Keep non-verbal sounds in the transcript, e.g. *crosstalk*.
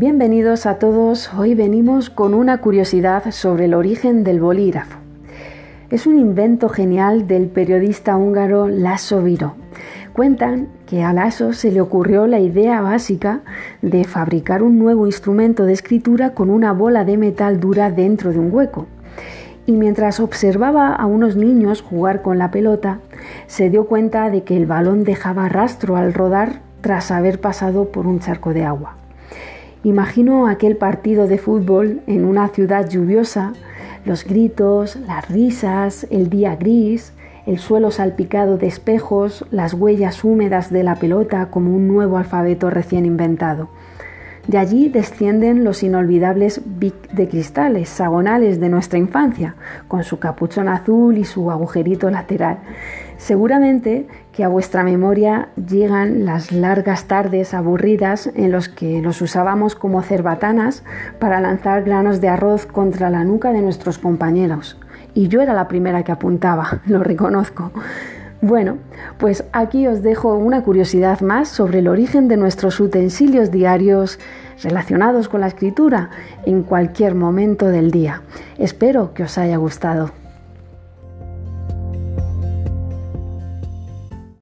Bienvenidos a todos. Hoy venimos con una curiosidad sobre el origen del bolígrafo. Es un invento genial del periodista húngaro Lasso Viro. Cuentan que a Lasso se le ocurrió la idea básica de fabricar un nuevo instrumento de escritura con una bola de metal dura dentro de un hueco. Y mientras observaba a unos niños jugar con la pelota, se dio cuenta de que el balón dejaba rastro al rodar tras haber pasado por un charco de agua. Imagino aquel partido de fútbol en una ciudad lluviosa, los gritos, las risas, el día gris, el suelo salpicado de espejos, las huellas húmedas de la pelota como un nuevo alfabeto recién inventado. De allí descienden los inolvidables Bic de cristal hexagonales de nuestra infancia, con su capuchón azul y su agujerito lateral. Seguramente que a vuestra memoria llegan las largas tardes aburridas en los que los usábamos como cerbatanas para lanzar granos de arroz contra la nuca de nuestros compañeros. Y yo era la primera que apuntaba, *laughs* lo reconozco. Bueno, pues aquí os dejo una curiosidad más sobre el origen de nuestros utensilios diarios relacionados con la escritura en cualquier momento del día. Espero que os haya gustado.